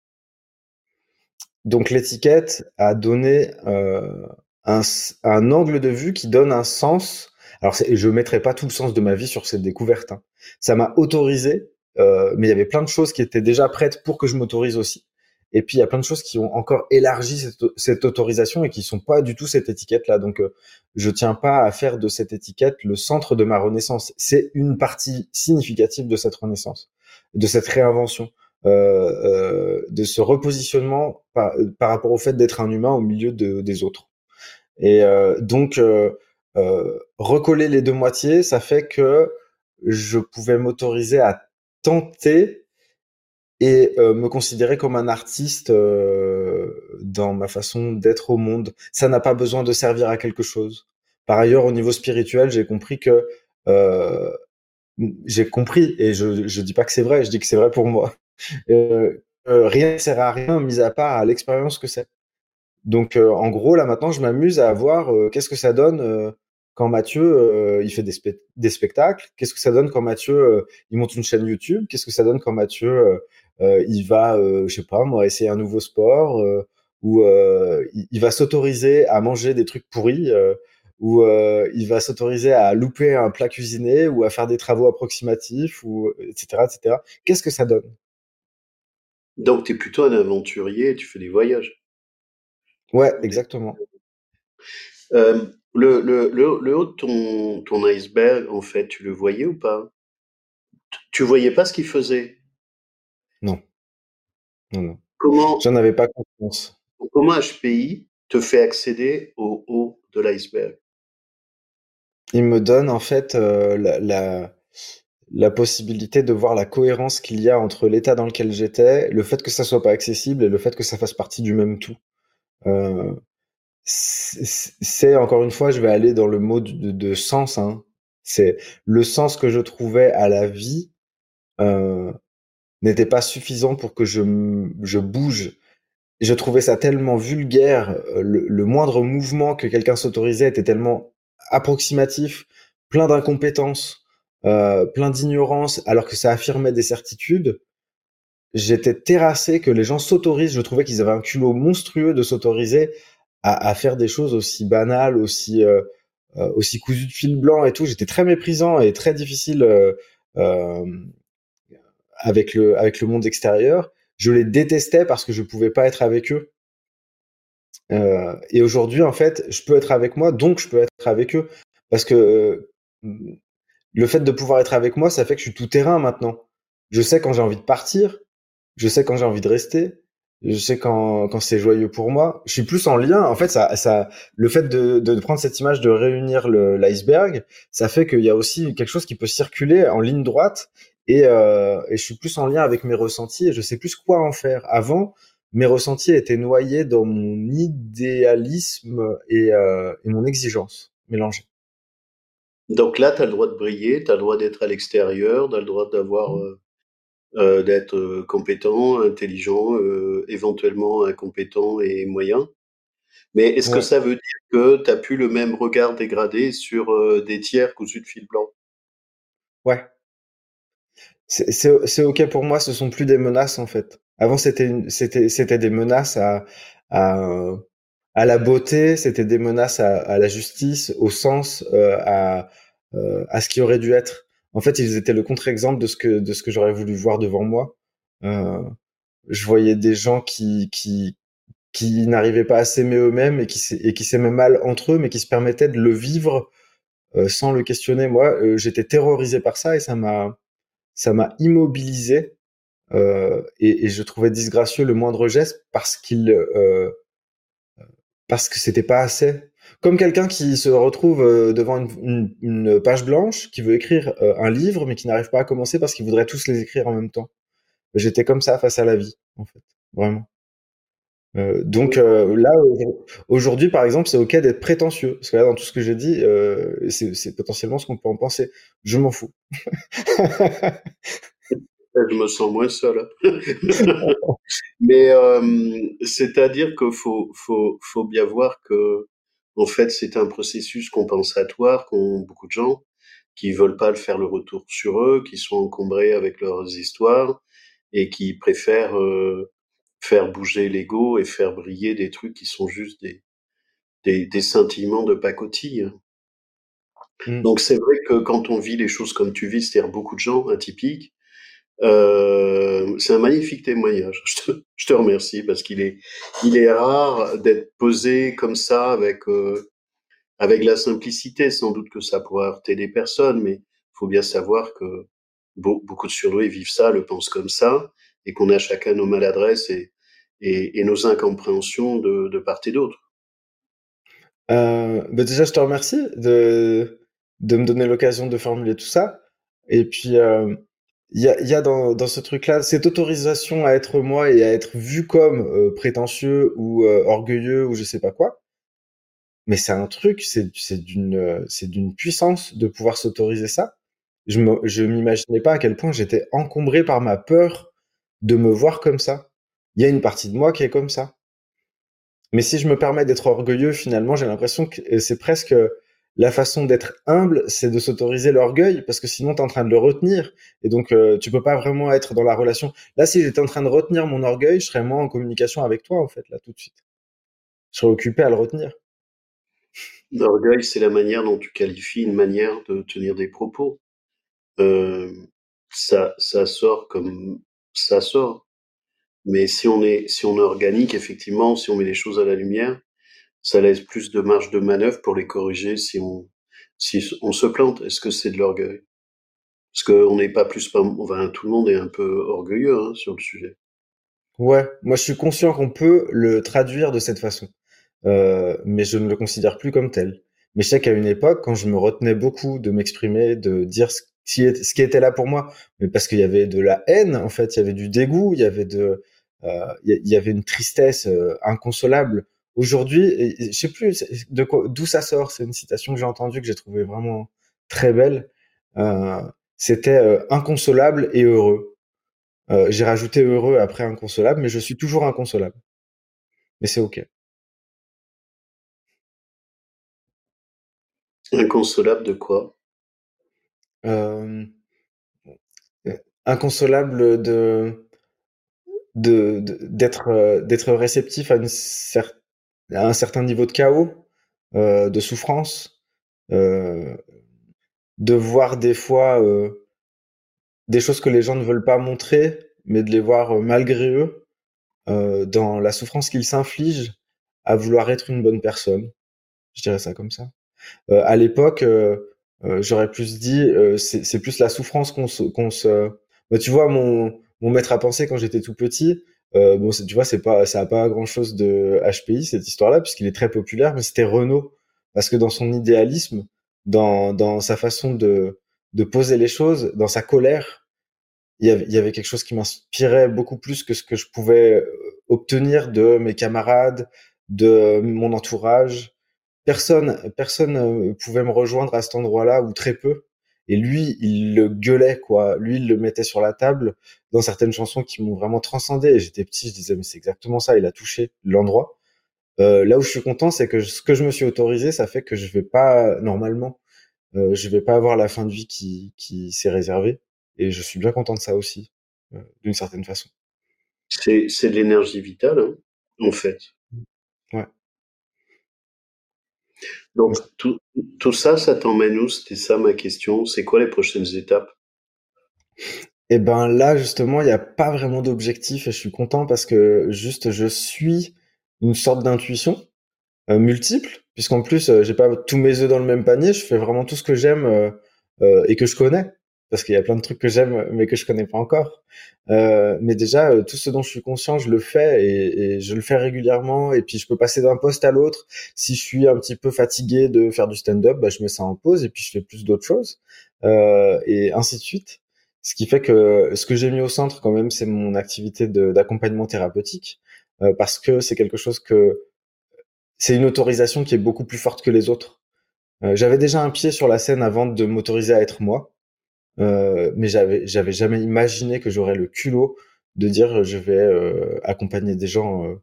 A: Donc l'étiquette a donné euh, un, un, angle de vue qui donne un sens. Alors je mettrai pas tout le sens de ma vie sur cette découverte. Hein. Ça m'a autorisé, euh, mais il y avait plein de choses qui étaient déjà prêtes pour que je m'autorise aussi. Et puis il y a plein de choses qui ont encore élargi cette, cette autorisation et qui sont pas du tout cette étiquette là. Donc euh, je tiens pas à faire de cette étiquette le centre de ma renaissance. C'est une partie significative de cette renaissance, de cette réinvention. Euh, euh, de ce repositionnement par, par rapport au fait d'être un humain au milieu de, des autres. Et euh, donc, recoller les deux moitiés, ça fait que je pouvais m'autoriser à tenter et me considérer comme un artiste dans ma façon d'être au monde. Ça n'a pas besoin de servir à quelque chose. Par ailleurs, au niveau spirituel, j'ai compris que euh, j'ai compris et je je dis pas que c'est vrai, je dis que c'est vrai pour moi euh, euh, rien ne sert à rien, mis à part à l'expérience que c'est. Donc, euh, en gros, là maintenant, je m'amuse à voir qu'est-ce que ça donne quand Mathieu il fait des, des spectacles. Qu'est-ce que ça donne quand Mathieu il monte une chaîne YouTube? Qu'est-ce que ça donne quand Mathieu il va, je sais pas moi, essayer un nouveau sport ou il, il, va s'autoriser à manger des trucs pourris ou il va s'autoriser à louper un plat cuisiné ou à faire des travaux approximatifs ou etc etc. Qu'est-ce que ça donne?
B: Donc, tu es plutôt un aventurier et tu fais des voyages.
A: Ouais, exactement.
B: Euh, le, le, le, le, haut de ton, ton iceberg, en fait, tu le voyais ou pas? Tu voyais pas ce qu'il faisait?
A: Non. Non, non.
B: Comment
A: J'en avais pas confiance.
B: Comment HPI te fait accéder au haut de l'iceberg?
A: Il me donne en fait euh, la, la, la possibilité de voir la cohérence qu'il y a entre l'état dans lequel j'étais, le fait que ça soit pas accessible et le fait que ça fasse partie du même tout. Euh, c'est encore une fois, je vais aller dans le mot de, de sens. Hein. C'est le sens que je trouvais à la vie euh, n'était pas suffisant pour que je, je bouge. Je trouvais ça tellement vulgaire. Euh, le, le moindre mouvement que quelqu'un s'autorisait était tellement approximatif, plein d'incompétence euh, plein d'ignorance, alors que ça affirmait des certitudes, j'étais terrassé que les gens s'autorisent. Je trouvais qu'ils avaient un culot monstrueux de s'autoriser à, à, faire des choses aussi banales, aussi euh, euh, aussi cousues de fil blanc et tout. J'étais très méprisant et très difficile euh, euh, avec le avec le monde extérieur. Je les détestais parce que je pouvais pas être avec eux. et aujourd'hui, en fait, je peux être avec moi, donc je peux être avec eux parce que le fait de pouvoir être avec moi, ça fait que je suis tout terrain maintenant. Je sais quand j'ai envie de partir, je sais quand j'ai envie de rester, je sais quand, quand c'est joyeux pour moi. Je suis plus en lien. En fait, ça, ça, le fait de, de prendre cette image de réunir l'iceberg, ça fait qu'il y a aussi quelque chose qui peut circuler en ligne droite et, euh, et je suis plus en lien avec mes ressentis et je sais plus quoi en faire. Avant, mes ressentis étaient noyés dans mon idéalisme et, euh, et mon exigence mélangés.
B: Donc là, tu as le droit de briller, tu as le droit d'être à l'extérieur, tu as le droit d'avoir, mmh. euh, euh, d'être euh, compétent, intelligent, euh, éventuellement incompétent et moyen. Mais est-ce que ça veut dire que tu as plus le même regard dégradé sur des tiers cousus de fil blanc?
A: Ouais. C'est ok pour moi, ce sont plus des menaces en fait. Avant, c'était des menaces à, à à la beauté, c'était des menaces à, à, la justice, au sens, à, à ce qui aurait dû être. En fait, ils étaient le contre-exemple de ce que de ce que j'aurais voulu voir devant moi. Euh, je voyais des gens qui qui qui n'arrivaient pas à s'aimer eux-mêmes et qui qui s'aimaient mal entre eux, mais qui se permettaient de le vivre euh, sans le questionner. Moi, euh, j'étais terrorisé par ça et ça m'a ça m'a immobilisé euh, et, et, je trouvais disgracieux le moindre geste parce qu'il euh, parce que c'était pas assez. Comme quelqu'un qui se retrouve euh, devant une, page blanche, qui veut écrire euh, un livre, mais qui n'arrive pas à commencer parce qu'il voudrait tous les écrire en même temps. J'étais comme ça face à la vie, en fait, vraiment. Euh, donc là, aujourd'hui, par exemple, c'est ok d'être prétentieux, parce que là, dans tout ce que j'ai dit, c'est potentiellement ce qu'on peut en penser. Je m'en fous.
B: je me sens moins seul. Mais euh, c'est-à-dire qu'il faut bien voir que, en fait, c'est un processus compensatoire qu'ont beaucoup de gens. qui veulent pas le faire le retour sur eux, qui sont encombrés avec leurs histoires et qui préfèrent euh, faire bouger l'ego et faire briller des trucs qui sont juste des, des, des scintillements de pacotille. Mm. Donc c'est vrai que quand on vit les choses comme tu vis, c'est-à-dire beaucoup de gens atypiques, euh, c'est un magnifique témoignage. Je te, je te remercie parce qu'il est, il est rare d'être posé comme ça avec euh, avec la simplicité. Sans doute que ça pourrait heurter des personnes, mais il faut bien savoir que beaucoup de surdoués vivent ça, le pensent comme ça, et qu'on a chacun nos maladresses et, et, et nos incompréhensions de, de part et d'autre.
A: Euh, bah déjà, je te remercie de, de me donner l'occasion de formuler tout ça. Et puis, euh, il y a, dans, ce truc-là cette autorisation à être moi et à être vu comme euh, prétentieux ou euh, orgueilleux ou je sais pas quoi. Mais c'est un truc, c'est d'une c'est d'une puissance de pouvoir s'autoriser ça. Je me, je m'imaginais pas à quel point j'étais encombré par ma peur de me voir comme ça. Il y a une partie de moi qui est comme ça. Mais si je me permets d'être orgueilleux, finalement, j'ai l'impression que c'est presque la façon d'être humble, c'est de s'autoriser l'orgueil, parce que sinon, tu es en train de le retenir. Et donc, euh, tu peux pas vraiment être dans la relation. Là, si j'étais en train de retenir mon orgueil, je serais moins en communication avec toi, en fait, là, tout de suite. Je serais occupé à le retenir.
B: L'orgueil, c'est la manière dont tu qualifies une manière de tenir des propos. Euh, ça, ça sort comme ça sort. Mais si on est, si on est organique, effectivement, si on met les choses à la lumière, ça laisse plus de marge de manœuvre pour les corriger si on, si on se plante. Est-ce que c'est de l'orgueil? Parce qu'on n'est pas plus, enfin, tout le monde est un peu orgueilleux hein, sur le sujet.
A: Ouais, moi je suis conscient qu'on peut le traduire de cette façon, euh, mais je ne le considère plus comme tel. Mais je sais qu'à une époque, quand je me retenais beaucoup de m'exprimer, de dire ce qui, ce qui était là pour moi, mais parce qu'il y avait de la haine, en fait, il y avait du dégoût, il y avait de, euh, il y avait une tristesse euh, inconsolable Aujourd'hui, je sais plus de d'où ça sort. C'est une citation que j'ai entendue que j'ai trouvée vraiment très belle. Euh, C'était euh, inconsolable et heureux. Euh, j'ai rajouté heureux après inconsolable, mais je suis toujours inconsolable. Mais c'est ok.
B: Inconsolable de quoi?
A: Euh, Inconsolable de d'être de, d'être réceptif à une certaine un certain niveau de chaos, euh, de souffrance, euh, de voir des fois euh, des choses que les gens ne veulent pas montrer, mais de les voir malgré eux dans la souffrance qu'ils s'infligent à vouloir être une bonne personne. Je dirais ça comme ça. à l'époque, j'aurais plus dit, c'est plus la souffrance qu'on se, qu'on se... Bah, tu vois, mon, mon maître à penser quand j'étais tout petit, euh, bon, tu vois, c'est pas, ça a pas grand chose de HPI cette histoire-là, puisqu'il est très populaire, mais c'était Renault, parce que dans son idéalisme, dans, dans sa façon de, de poser les choses, dans sa colère, il y avait, il y avait quelque chose qui m'inspirait beaucoup plus que ce que je pouvais euh, obtenir de mes camarades, de mon entourage. Personne, personne euh, pouvait me rejoindre à cet endroit-là, ou très peu. Et lui, il le gueulait, quoi. Lui, il le mettait sur la table dans certaines chansons qui m'ont vraiment transcendé. Et j'étais petit, je disais, mais c'est exactement ça, il a touché l'endroit. Euh, là où je suis content, c'est que ce que je me suis autorisé, ça fait que je vais pas, normalement, euh, je vais pas avoir la fin de vie qui, qui s'est réservée. Et je suis bien content de ça aussi, euh, d'une certaine façon.
B: C'est, c'est de l'énergie vitale, hein, en fait.
A: Ouais.
B: Donc, tout, tout ça, ça t'emmène où? C'était ça ma question. C'est quoi les prochaines étapes?
A: Eh ben là, justement, il n'y a pas vraiment d'objectif et je suis content parce que juste je suis une sorte d'intuition euh, multiple, puisqu'en plus, euh, j'ai pas tous mes œufs dans le même panier. Je fais vraiment tout ce que j'aime euh, euh et que je connais parce qu'il y a plein de trucs que j'aime mais que je connais pas encore. Euh, mais déjà, euh, tout ce dont je suis conscient, je le fais et, et, je le fais régulièrement. Et puis, je peux passer d'un poste à l'autre. Si je suis un petit peu fatigué de faire du stand-up, bah, je mets ça en pause et puis je fais plus d'autres choses euh, et ainsi de suite. Ce qui fait que ce que j'ai mis au centre quand même, c'est mon activité d'accompagnement thérapeutique euh, parce que c'est quelque chose que c'est une autorisation qui est beaucoup plus forte que les autres. Euh, j'avais déjà un pied sur la scène avant de m'autoriser à être moi. Euh, mais j'avais j'avais jamais imaginé que j'aurais le culot de dire je vais euh, accompagner des gens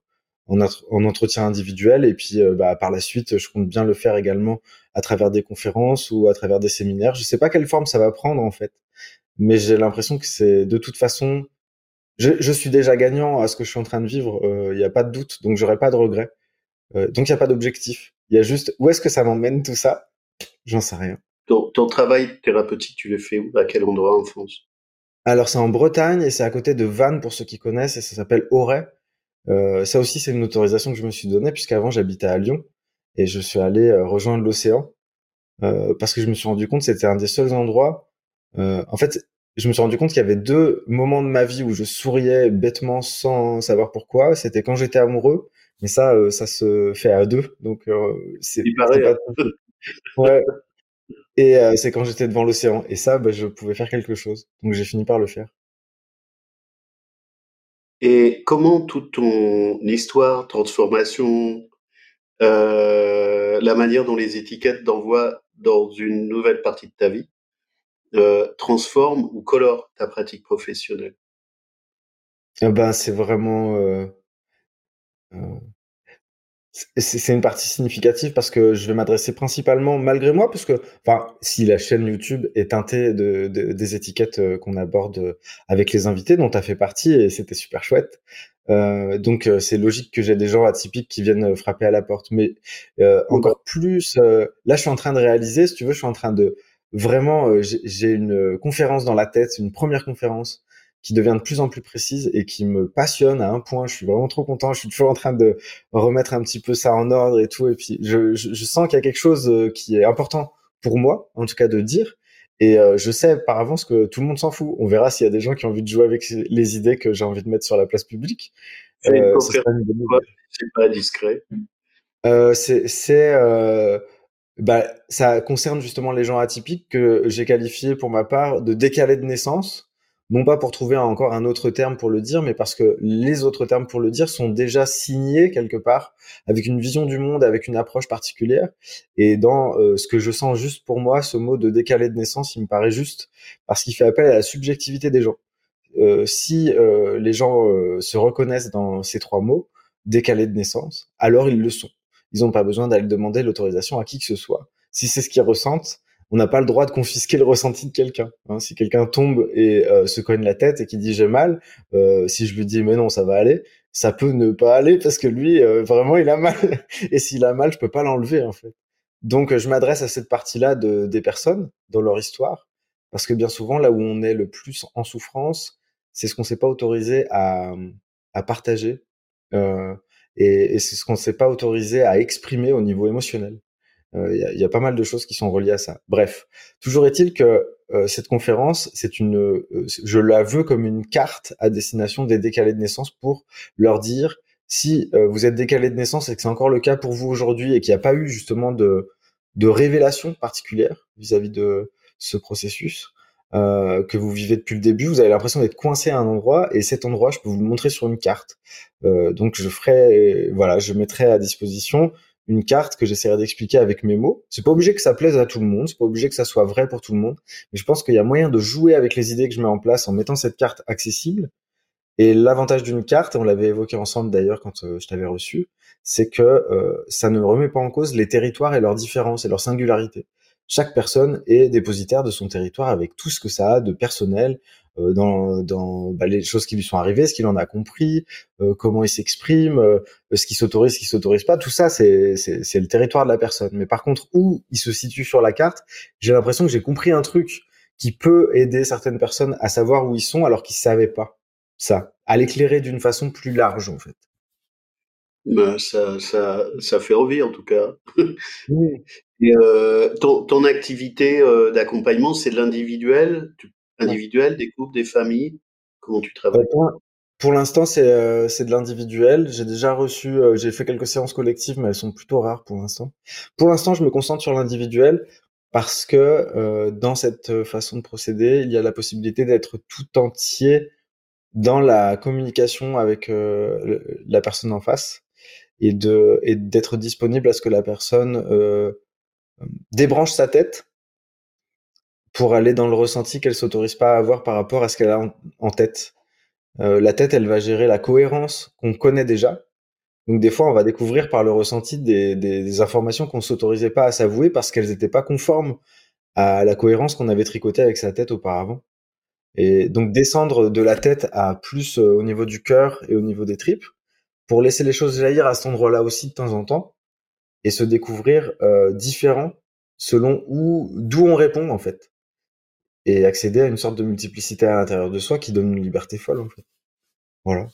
A: en, en entretien individuel. Et puis, bah, par la suite, je compte bien le faire également à travers des conférences ou à travers des séminaires. Je sais pas quelle forme ça va prendre en fait, mais j'ai l'impression que c'est de toute façon, je, je, suis déjà gagnant à ce que je suis en train de vivre. Il n'y a pas de doute, donc j'aurai pas de regrets. donc il n'y a pas d'objectif. Il y a juste où est-ce que ça m'emmène tout ça? J'en sais rien.
B: Ton, ton, travail thérapeutique, tu le fais où? À quel endroit en France?
A: Alors c'est en Bretagne et c'est à côté de Vannes pour ceux qui connaissent et ça s'appelle Auray. Euh, ça aussi c'est une autorisation que je me suis donnée puisqu'avant j'habitais à Lyon et je suis allé euh, rejoindre l'océan euh, parce que je me suis rendu compte que c'était un des seuls endroits. Euh, en fait, je me suis rendu compte qu'il y avait deux moments de ma vie où je souriais bêtement sans savoir pourquoi. C'était quand j'étais amoureux, mais ça, ça se fait à deux, donc c'est
B: pas. Hein.
A: Ouais. Et euh, c'est quand j'étais devant l'océan. Et ça, bah, je pouvais faire quelque chose. Donc j'ai fini par le faire.
B: Et comment toute ton histoire, transformation, euh, la manière dont les étiquettes t'envoient dans une nouvelle partie de ta vie euh, transforme ou colore ta pratique professionnelle?
A: Eh ben, c'est vraiment euh c'est une partie significative parce que je vais m'adresser principalement, malgré moi, parce que, enfin, si la chaîne YouTube est teintée de, de des étiquettes euh, qu'on aborde euh, avec les invités, dont tu as fait partie, et c'était super chouette. Euh, donc c'est logique que j'ai des gens atypiques qui viennent frapper à la porte. Mais encore plus, là je suis en train de réaliser, si tu veux, je suis en train de vraiment, j'ai une conférence dans la tête, une première conférence qui devient de plus en plus précise et qui me passionne à un point. Je suis vraiment trop content. Je suis toujours en train de remettre un petit peu ça en ordre et tout. Et puis, je, je, je sens qu'il y a quelque chose euh, qui est important pour moi, en tout cas, de dire. Et euh, je sais par avance que tout le monde s'en fout. On verra s'il y a des gens qui ont envie de jouer avec les idées que j'ai envie de mettre sur la place publique.
B: Euh, c'est pas discret.
A: Euh, c'est euh, bah, ça concerne justement les gens atypiques que j'ai qualifié pour ma part de décalés de naissance non pas pour trouver encore un autre terme pour le dire, mais parce que les autres termes pour le dire sont déjà signés quelque part, avec une vision du monde, avec une approche particulière. Et dans euh, ce que je sens juste pour moi, ce mot de décalé de naissance, il me paraît juste parce qu'il fait appel à la subjectivité des gens. Euh, si euh, les gens euh, se reconnaissent dans ces trois mots, décalé de naissance, alors ils le sont. Ils n'ont pas besoin d'aller demander l'autorisation à qui que ce soit. Si c'est ce qu'ils ressentent, on n'a pas le droit de confisquer le ressenti de quelqu'un. Hein. Si quelqu'un tombe et euh, se cogne la tête et qui dit j'ai mal, euh, si je lui dis mais non ça va aller, ça peut ne pas aller parce que lui euh, vraiment il a mal et s'il a mal je peux pas l'enlever en fait. Donc je m'adresse à cette partie-là de, des personnes dans leur histoire parce que bien souvent là où on est le plus en souffrance, c'est ce qu'on s'est pas autorisé à, à partager et, et c'est ce qu'on s'est pas autorisé à exprimer au niveau émotionnel. Il euh, y, a, y, a, pas mal de choses qui sont reliées à ça. Bref, toujours est-il que euh, cette conférence, c'est une, euh, je la veux comme une carte à destination des décalés de naissance pour leur dire si vous êtes décalé de naissance et que c'est encore le cas pour vous aujourd'hui et qu'il n'y a pas eu justement de, de révélation particulière vis-à-vis de ce processus, euh, que vous vivez depuis le début, vous avez l'impression d'être coincé à un endroit et cet endroit, je peux vous le montrer sur une carte. Euh, donc je ferai, voilà, je mettrai à disposition une carte que j'essaierai d'expliquer avec mes mots. C'est pas obligé que ça plaise à tout le monde, c'est pas obligé que ça soit vrai pour tout le monde, mais je pense qu'il y a moyen de jouer avec les idées que je mets en place en mettant cette carte accessible. Et l'avantage d'une carte, on l'avait évoqué ensemble d'ailleurs quand euh, je t'avais reçu, c'est que euh, ça ne remet pas en cause les territoires et leurs différences et leurs singularités. Chaque personne est dépositaire de son territoire avec tout ce que ça a de personnel, dans, dans bah, les choses qui lui sont arrivées, ce qu'il en a compris, euh, comment il s'exprime, euh, ce qui s'autorise, ce qui s'autorise pas. Tout ça, c'est c'est le territoire de la personne. Mais par contre, où il se situe sur la carte, j'ai l'impression que j'ai compris un truc qui peut aider certaines personnes à savoir où ils sont alors qu'ils savaient pas ça, à l'éclairer d'une façon plus large en fait.
B: Ben, ça, ça, ça fait envie en tout cas. Oui. Et euh, ton, ton activité euh, d'accompagnement, c'est de l'individuel? Individuel, des couples, des familles Comment tu travailles?
A: Pour l'instant, c'est euh, c'est de l'individuel. J'ai déjà reçu, euh, j'ai fait quelques séances collectives, mais elles sont plutôt rares pour l'instant. Pour l'instant, je me concentre sur l'individuel parce que euh, dans cette façon de procéder, il y a la possibilité d'être tout entier dans la communication avec la personne en face et de et d'être disponible à ce que la personne débranche sa tête pour aller dans le ressenti qu'elle s'autorise pas à avoir par rapport à ce qu'elle a en, tête. Euh, la tête, elle va gérer la cohérence qu'on connaît déjà, Donc des fois, on va découvrir par le ressenti des, des, des informations qu'on s'autorisait pas à s'avouer parce qu'elles n'étaient pas conformes à la cohérence qu'on avait tricotée avec sa tête auparavant. Et donc descendre de la tête à plus euh, au niveau du cœur et au niveau des tripes, pour laisser les choses jaillir à cet endroit-là aussi de temps en temps, et se découvrir euh, différent selon où d'où on répond en fait, et accéder à une sorte de multiplicité à l'intérieur de soi qui donne une liberté folle en fait. Voilà.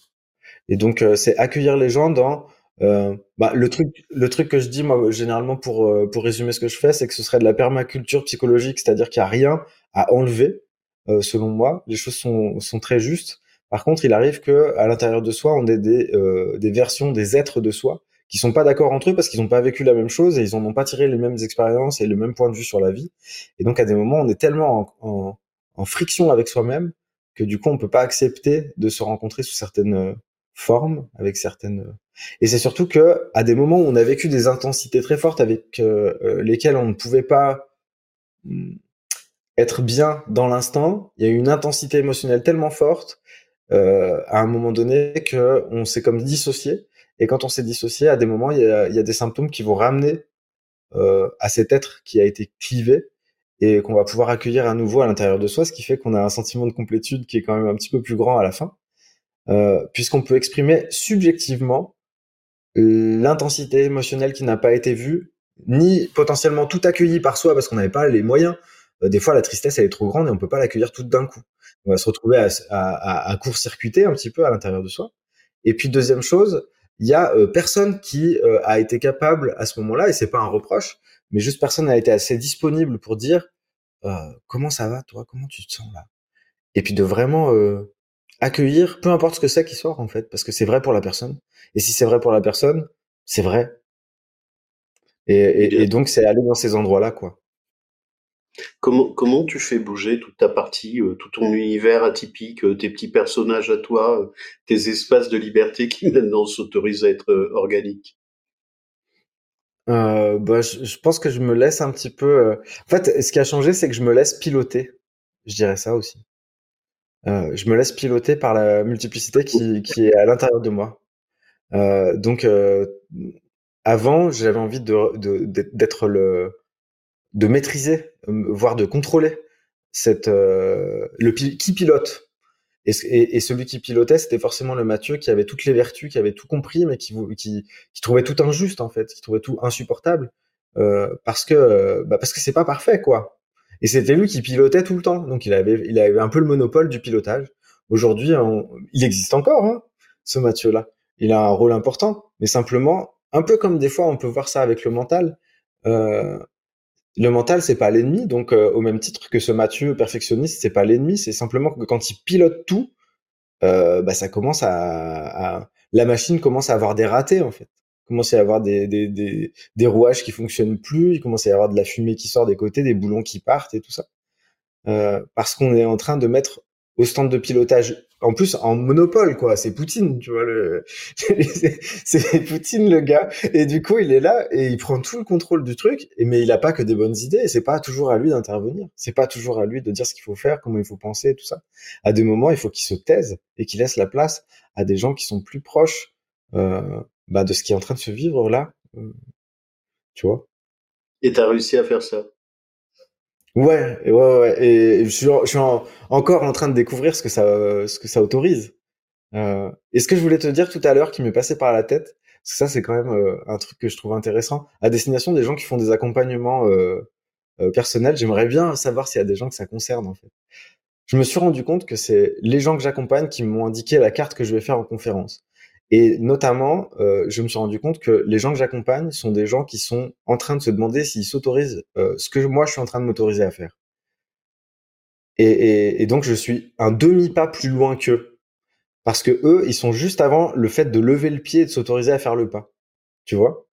A: Et donc euh, c'est accueillir les gens dans euh, bah, le truc, le truc que je dis moi généralement pour euh, pour résumer ce que je fais, c'est que ce serait de la permaculture psychologique, c'est-à-dire qu'il y a rien à enlever euh, selon moi. Les choses sont, sont très justes. Par contre, il arrive que à l'intérieur de soi, on ait des, euh, des versions, des êtres de soi qui sont pas d'accord entre eux parce qu'ils n'ont pas vécu la même chose et ils n'ont pas tiré les mêmes expériences et le même point de vue sur la vie. Et donc, à des moments, on est tellement en, friction avec soi-même que du coup, on peut pas accepter de se rencontrer sous certaines euh, formes, avec certaines. Et c'est surtout que à des moments où on a vécu des intensités très fortes avec euh, lesquelles on ne pouvait pas hmm, être bien dans l'instant. Il y a eu une intensité émotionnelle tellement forte euh, à un moment donné que on s'est comme dissocié. Et quand on s'est dissocié, à des moments, il y a, des symptômes qui vont ramener euh, à cet être qui a été clivé et qu'on va pouvoir accueillir à nouveau à l'intérieur de soi, ce qui fait qu'on a un sentiment de complétude qui est quand même un petit peu plus grand à la fin, euh, puisqu'on peut exprimer subjectivement l'intensité émotionnelle qui n'a pas été vue, ni potentiellement tout accueilli par soi parce qu'on n'avait pas les moyens euh, des fois la tristesse elle est trop grande et on peut pas l'accueillir toute d'un coup. On va se retrouver à court-circuiter un petit peu à l'intérieur de soi. Et puis deuxième chose, il y a euh, personne qui euh, a été capable à ce moment-là, et c'est pas un reproche, mais juste personne n'a été assez disponible pour dire euh, comment ça va toi, comment tu te sens là, et puis de vraiment euh, accueillir, peu importe ce que c'est qui sort en fait, parce que c'est vrai pour la personne. Et si c'est vrai pour la personne, c'est vrai. Et, et, et donc c'est aller dans ces endroits-là quoi.
B: Comment, comment tu fais bouger toute ta partie, euh, tout ton univers atypique, euh, tes petits personnages à toi, euh, tes espaces de liberté qui maintenant s'autorisent à être organiques?
A: Bah, je, pense que je me laisse un petit peu. En fait, ce qui a changé, c'est que je me laisse piloter. Je dirais ça aussi. Je me laisse piloter par la multiplicité qui, qui est à l'intérieur de moi. donc, avant, j'avais envie de d'être le de maîtriser, euh, voire de contrôler cette euh, le qui pilote. Et, et, et, celui qui pilotait, c'était forcément le Mathieu qui avait toutes les vertus, qui avait tout compris, mais qui, qui, qui trouvait tout injuste en fait, qui trouvait tout insupportable euh, parce que bah parce que c'est pas parfait quoi. Et c'était lui qui pilotait tout le temps, donc il avait il avait un peu le monopole du pilotage. Aujourd'hui, il existe encore hein, ce Mathieu là. Il a un rôle important, mais simplement un peu comme des fois on peut voir ça avec le mental. Euh, le mental c'est pas l'ennemi. Donc euh, au même titre que ce Mathieu perfectionniste c'est pas l'ennemi. C'est simplement que quand il pilote tout euh, bah ça commence à, à, la machine commence à avoir des ratés en fait. Il commence à y avoir des, des, des, rouages qui fonctionnent plus. Il commence à y avoir de la fumée qui sort des côtés des boulons qui partent et tout ça. Euh, parce qu'on est en train de mettre au stand de pilotage en plus en monopole quoi. C'est Poutine tu vois le c'est Poutine le gars. Et du coup il est là et il prend tout le contrôle du truc mais il a pas que des bonnes idées c'est pas toujours à lui d'intervenir. C'est pas toujours à lui de dire ce qu'il faut faire comment il faut penser tout ça. À des moments il faut qu'il se taise et qu'il laisse la place à des gens qui sont plus proches euh, bah, de ce qui est en train de se vivre là euh, tu vois.
B: Et t'as réussi à faire ça
A: Ouais, ouais, ouais. Et je suis, encore en train de découvrir ce que ça, ce que ça autorise. Euh, et ce que je voulais te dire tout à l'heure, qui m'est passé par la tête, parce que ça, c'est quand même euh, un truc que je trouve intéressant, à destination des gens qui font des accompagnements euh, euh personnels. J'aimerais bien savoir s'il y a des gens que ça concerne en fait. Je me suis rendu compte que c'est les gens que j'accompagne qui m'ont indiqué la carte que je vais faire en conférence. Et notamment, euh, je me suis rendu compte que les gens que j'accompagne sont des gens qui sont en train de se demander s'ils s'autorisent euh, ce que moi je suis en train de m'autoriser à faire. Et, et, et, donc je suis un demi pas plus loin qu'eux, parce que eux, ils sont juste avant le fait de lever le pied et de s'autoriser à faire le pas. Tu vois?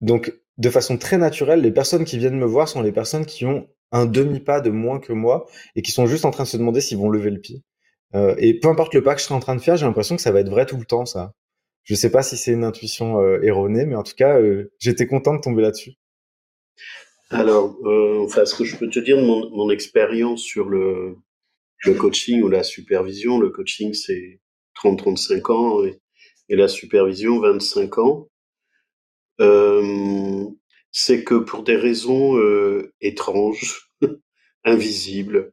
A: Donc, de façon très naturelle, les personnes qui viennent me voir sont les personnes qui ont un demi pas de moins que moi et qui sont juste en train de se demander s'ils vont lever le pied. Euh, et peu importe le pas que je serai en train de faire, j'ai l'impression que ça va être vrai tout le temps, ça. Je sais pas si c'est une intuition euh, erronée, mais en tout cas, euh, j'étais content de tomber là-dessus.
B: Alors, enfin, ce que je peux te dire mon, mon expérience sur le, coaching ou la supervision, le coaching c'est 30-35 ans et, et la supervision 25 ans. C'est que pour des raisons étranges, invisibles,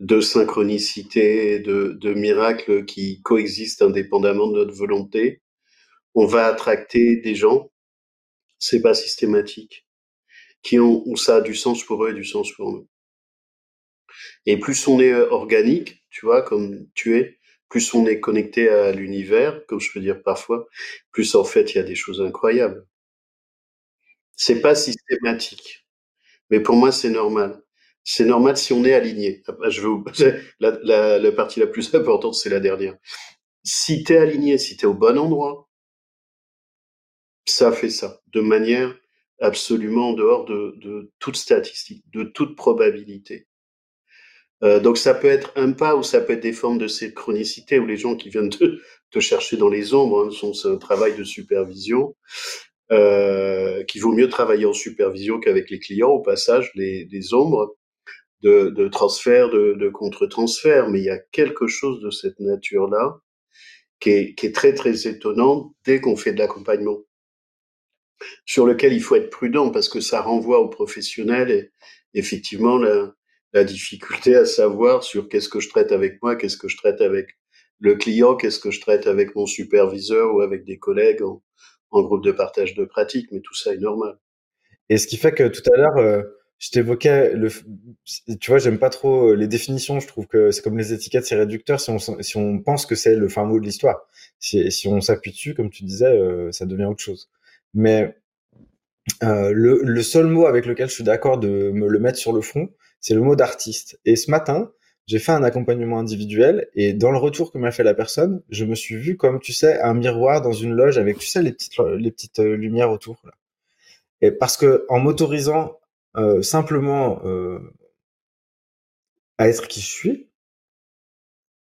B: de synchronicité, de, de miracles qui coexistent indépendamment de notre volonté, on va attracter des gens, c'est pas systématique, qui ont, où ça a du sens pour eux et du sens pour nous. Et plus on est euh, organique, tu vois, comme tu es, plus on est connecté à l'univers, comme je peux dire parfois, plus en fait il y a des choses incroyables. C'est pas systématique, mais pour moi c'est normal. C'est normal si on est aligné. Je veux, la, la, la partie la plus importante, c'est la dernière. Si tu es aligné, si tu es au bon endroit, ça fait ça, de manière absolument en dehors de, de toute statistique, de toute probabilité. Euh, donc ça peut être un pas ou ça peut être des formes de synchronicité où les gens qui viennent te, te chercher dans les ombres hein, sont un travail de supervision. Euh, vaut mieux travailler en supervision qu'avec les clients au passage les, les ombres de, de transfert de, de contre-transfert mais il y a quelque chose de cette nature là qui est, qui est très très étonnant dès qu'on fait de l'accompagnement sur lequel il faut être prudent parce que ça renvoie aux professionnels et effectivement la, la difficulté à savoir sur qu'est-ce que je traite avec moi, qu'est-ce que je traite avec le client, qu'est-ce que je traite avec mon superviseur ou avec des collègues en, en groupe de partage de pratiques, mais tout ça est normal.
A: Et ce qui fait que tout à l'heure, euh, je t'évoquais le, tu vois, j'aime pas trop euh, les définitions. Je trouve que c'est comme les étiquettes, c'est réducteur si on, si on pense que c'est le fin mot de l'histoire. Si, si on s'appuie dessus, comme tu disais, euh, ça devient autre chose. Mais euh, le, le, seul mot avec lequel je suis d'accord de me le mettre sur le front, c'est le mot d'artiste. Et ce matin, j'ai fait un accompagnement individuel et dans le retour que m'a fait la personne, je me suis vu comme tu sais un miroir dans une loge avec tu sais les petites les petites euh, lumières autour. Et parce que en m'autorisant euh, simplement euh, à être qui je suis,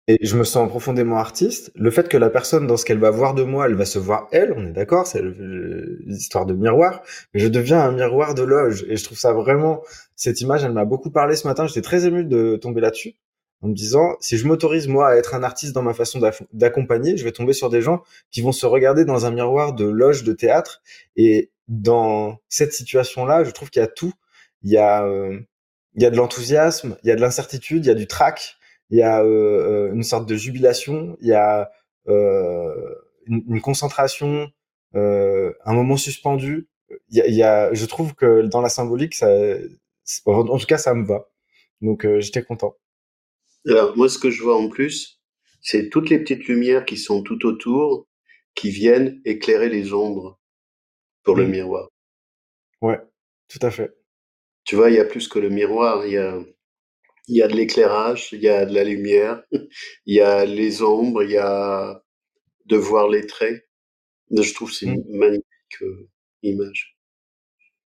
A: et je me sens profondément artiste. Le fait que la personne, dans ce qu'elle va voir de moi, elle va se voir elle, on est d'accord, c'est l'histoire de miroir, mais je deviens un miroir de loge. Et je trouve ça vraiment, cette image, elle m'a beaucoup parlé ce matin. J'étais très ému de tomber là-dessus, en me disant, si je m'autorise moi à être un artiste dans ma façon d'accompagner, je vais tomber sur des gens qui vont se regarder dans un miroir de loge de théâtre. Et dans cette situation-là, je trouve qu'il y a tout. Il y a, euh, il y a de l'enthousiasme, il y a de l'incertitude, il y a du trac il y a euh, euh, une sorte de jubilation, il y a euh, une, une, concentration, un moment suspendu. Il y, a, il y, a, je trouve que dans la symbolique, ça, en tout cas, ça me va. Donc, j'étais content.
B: Alors, moi, ce que je vois en plus, c'est toutes les petites lumières qui sont tout autour, qui viennent éclairer les ombres pour le miroir.
A: Ouais, tout à fait.
B: Tu vois, il y a plus que le miroir, il y a, il y a de l'éclairage, il y a de la lumière, il y a les ombres, il y a de voir les traits. Je trouve c'est une mmh. magnifique euh, image.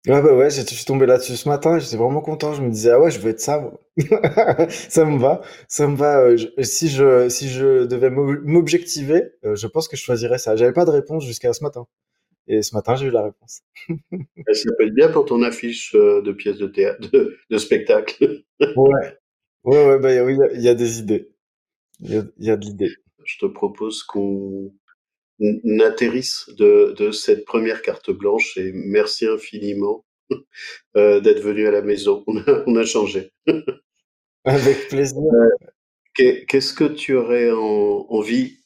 A: Ouais, bah ouais, je suis tombé là-dessus ce matin, j'étais vraiment content. Je me disais, ah ouais, je veux être ça, ça me va, ça me va. Euh, si je, si je devais m'objectiver, euh, je pense que je choisirais ça. J'avais pas de réponse jusqu'à ce matin. Et ce matin, j'ai eu la réponse.
B: ça peut être bien pour ton affiche de pièces de théâtre, de, de spectacle.
A: ouais. Ouais, ouais, bah, oui, il y, a des idées. Il y a, y a, de l'idée.
B: Je te propose qu'on atterrisse de, de, cette première carte blanche et merci infiniment euh, d'être venu à la maison. On a, on a changé.
A: Avec plaisir.
B: Euh, Qu'est-ce que tu aurais en, envie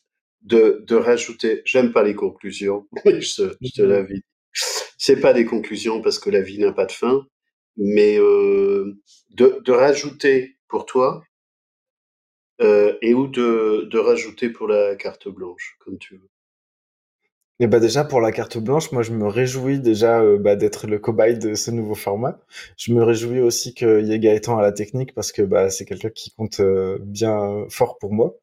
B: de, de rajouter J'aime pas les conclusions, je, je te l'avais dit. C'est pas des conclusions parce que la vie n'a pas de fin, mais euh, de, de rajouter pour toi euh, et ou de, de rajouter pour la carte blanche, comme tu veux.
A: Et bah déjà pour la carte blanche, moi je me réjouis déjà euh, bah, d'être le cobaye de ce nouveau format. Je me réjouis aussi qu'il y ait Gaëtan à la technique parce que bah, c'est quelqu'un qui compte euh, bien fort pour moi.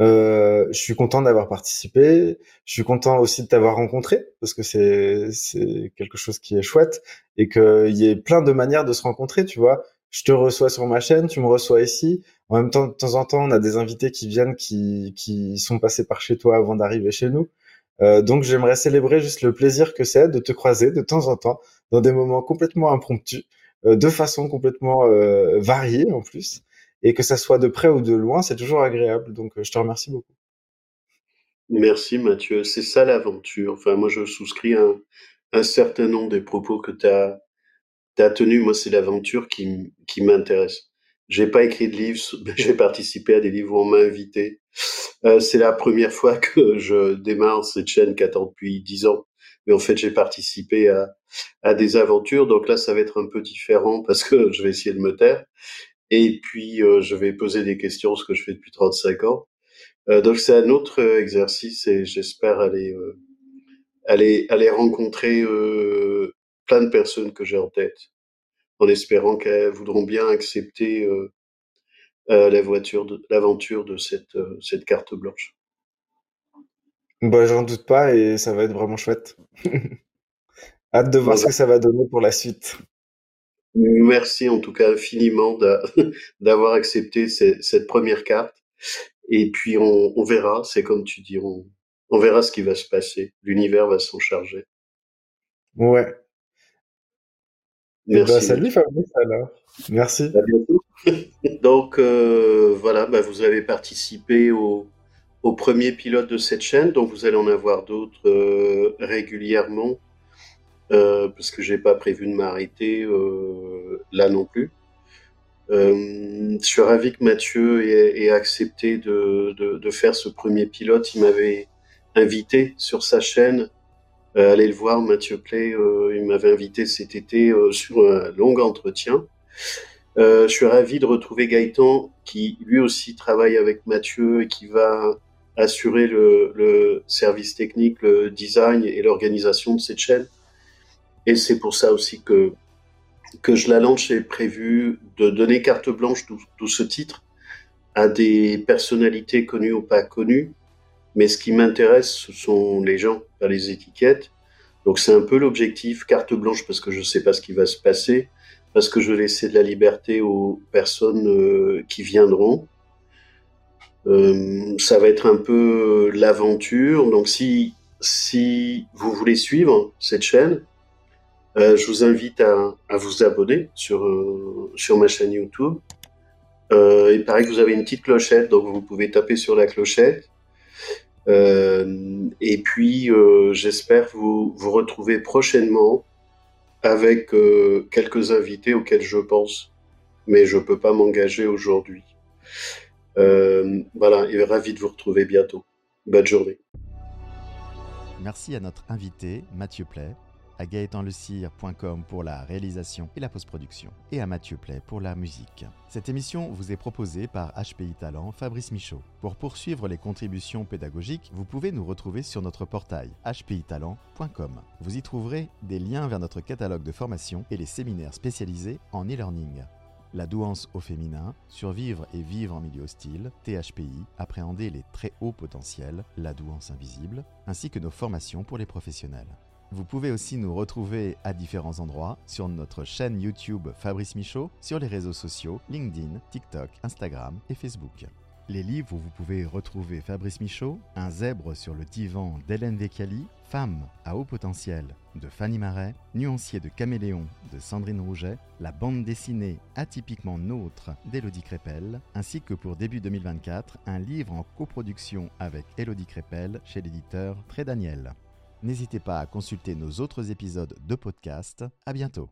A: Euh, je suis content d'avoir participé. Je suis content aussi de t'avoir rencontré parce que c'est c'est quelque chose qui est chouette et qu'il y ait plein de manières de se rencontrer. Tu vois, je te reçois sur ma chaîne, tu me reçois ici. En même temps, de temps en temps, on a des invités qui viennent, qui, qui sont passés par chez toi avant d'arriver chez nous. Euh, donc, j'aimerais célébrer juste le plaisir que c'est de te croiser de temps en temps dans des moments complètement impromptus, euh, de façon complètement euh, variée en plus, et que ça soit de près ou de loin, c'est toujours agréable. Donc, je te remercie beaucoup.
B: Merci Mathieu, c'est ça l'aventure. Enfin, moi je souscris à un, certain nombre des propos que tu as, as tenus. Moi, c'est l'aventure qui, qui m'intéresse. J'ai pas écrit de livres, j'ai participé à des livres où on m'a invité. Euh, c'est la première fois que je démarre cette chaîne qui attend depuis dix ans. Mais en fait, j'ai participé à, à des aventures. Donc là, ça va être un peu différent parce que je vais essayer de me taire. Et puis, euh, je vais poser des questions, ce que je fais depuis 35 ans. Euh, donc c'est un autre euh, exercice et j'espère aller, euh, aller, aller rencontrer plein de personnes que j'ai en tête, en espérant qu'elles voudront bien accepter la voiture, l'aventure de cette, cette carte blanche.
A: Bah, j'en doute pas et ça va être vraiment chouette. Hâte de voir ce que ça va donner pour la suite.
B: Merci en tout cas infiniment d'avoir accepté cette première carte. Et puis on, on verra, c'est comme tu dis, on, on, verra ce qui va se passer. L'univers va s'en charger.
A: Ouais. Eh ben, Merci. salut Fabrice alors. Merci.
B: À bientôt. donc euh, voilà, bah, vous avez participé au, au, premier pilote de cette chaîne, donc vous allez en avoir d'autres euh, régulièrement, euh, parce que j'ai pas prévu de m'arrêter euh, là non plus. Euh, je suis ravi que Mathieu ait, accepté de, de, de, faire ce premier pilote. Il m'avait invité sur sa chaîne. Euh, allez le voir, Mathieu Play. Euh, il m'avait invité cet été sur un long entretien. Je suis ravi de retrouver Gaëtan, qui lui aussi travaille avec Mathieu et qui va assurer le, le service technique, le design et l'organisation de cette chaîne. Et c'est pour ça aussi que que je la lance, j'ai prévu de donner carte blanche, d'où ce titre, à des personnalités connues ou pas connues. Mais ce qui m'intéresse, ce sont les gens, pas les étiquettes. Donc c'est un peu l'objectif, carte blanche, parce que je ne sais pas ce qui va se passer, parce que je vais laisser de la liberté aux personnes euh, qui viendront. Euh, ça va être un peu l'aventure. Donc si, si vous voulez suivre cette chaîne, euh, je vous invite à, vous abonner sur, euh, sur ma chaîne YouTube. Il paraît que vous avez une petite clochette, donc vous pouvez taper sur la clochette. Euh, et puis, j'espère vous, vous retrouver prochainement avec quelques invités auxquels je pense, mais je ne peux pas m'engager aujourd'hui. voilà, et ravi de vous retrouver bientôt. Bonne journée.
C: Merci à notre invité, Mathieu Play à gaëtanlecire.com pour la réalisation et la post-production, et à Mathieu Play pour la musique. Cette émission vous est proposée par HPI Talent Fabrice Michaud. Pour poursuivre les contributions pédagogiques, vous pouvez nous retrouver sur notre portail hpitalent.com. Vous y trouverez des liens vers notre catalogue de formation et les séminaires spécialisés en e-learning. La douance au féminin, survivre et vivre en milieu hostile, THPI, appréhender les très hauts potentiels, la douance invisible, ainsi que nos formations pour les professionnels. Vous pouvez aussi nous retrouver à différents endroits sur notre chaîne YouTube Fabrice Michaud, sur les réseaux sociaux LinkedIn, TikTok, Instagram et Facebook. Les livres où vous pouvez retrouver Fabrice Michaud, Un zèbre sur le divan d'Hélène Vecchiali, Femme à haut potentiel de Fanny Marais, Nuancier de Caméléon de Sandrine Rouget, la bande dessinée Atypiquement Nôtre d'Élodie Crépel, ainsi que pour début 2024, un livre en coproduction avec Élodie Crépel chez l'éditeur Très Daniel. N'hésitez pas à consulter nos autres épisodes de podcast. À bientôt.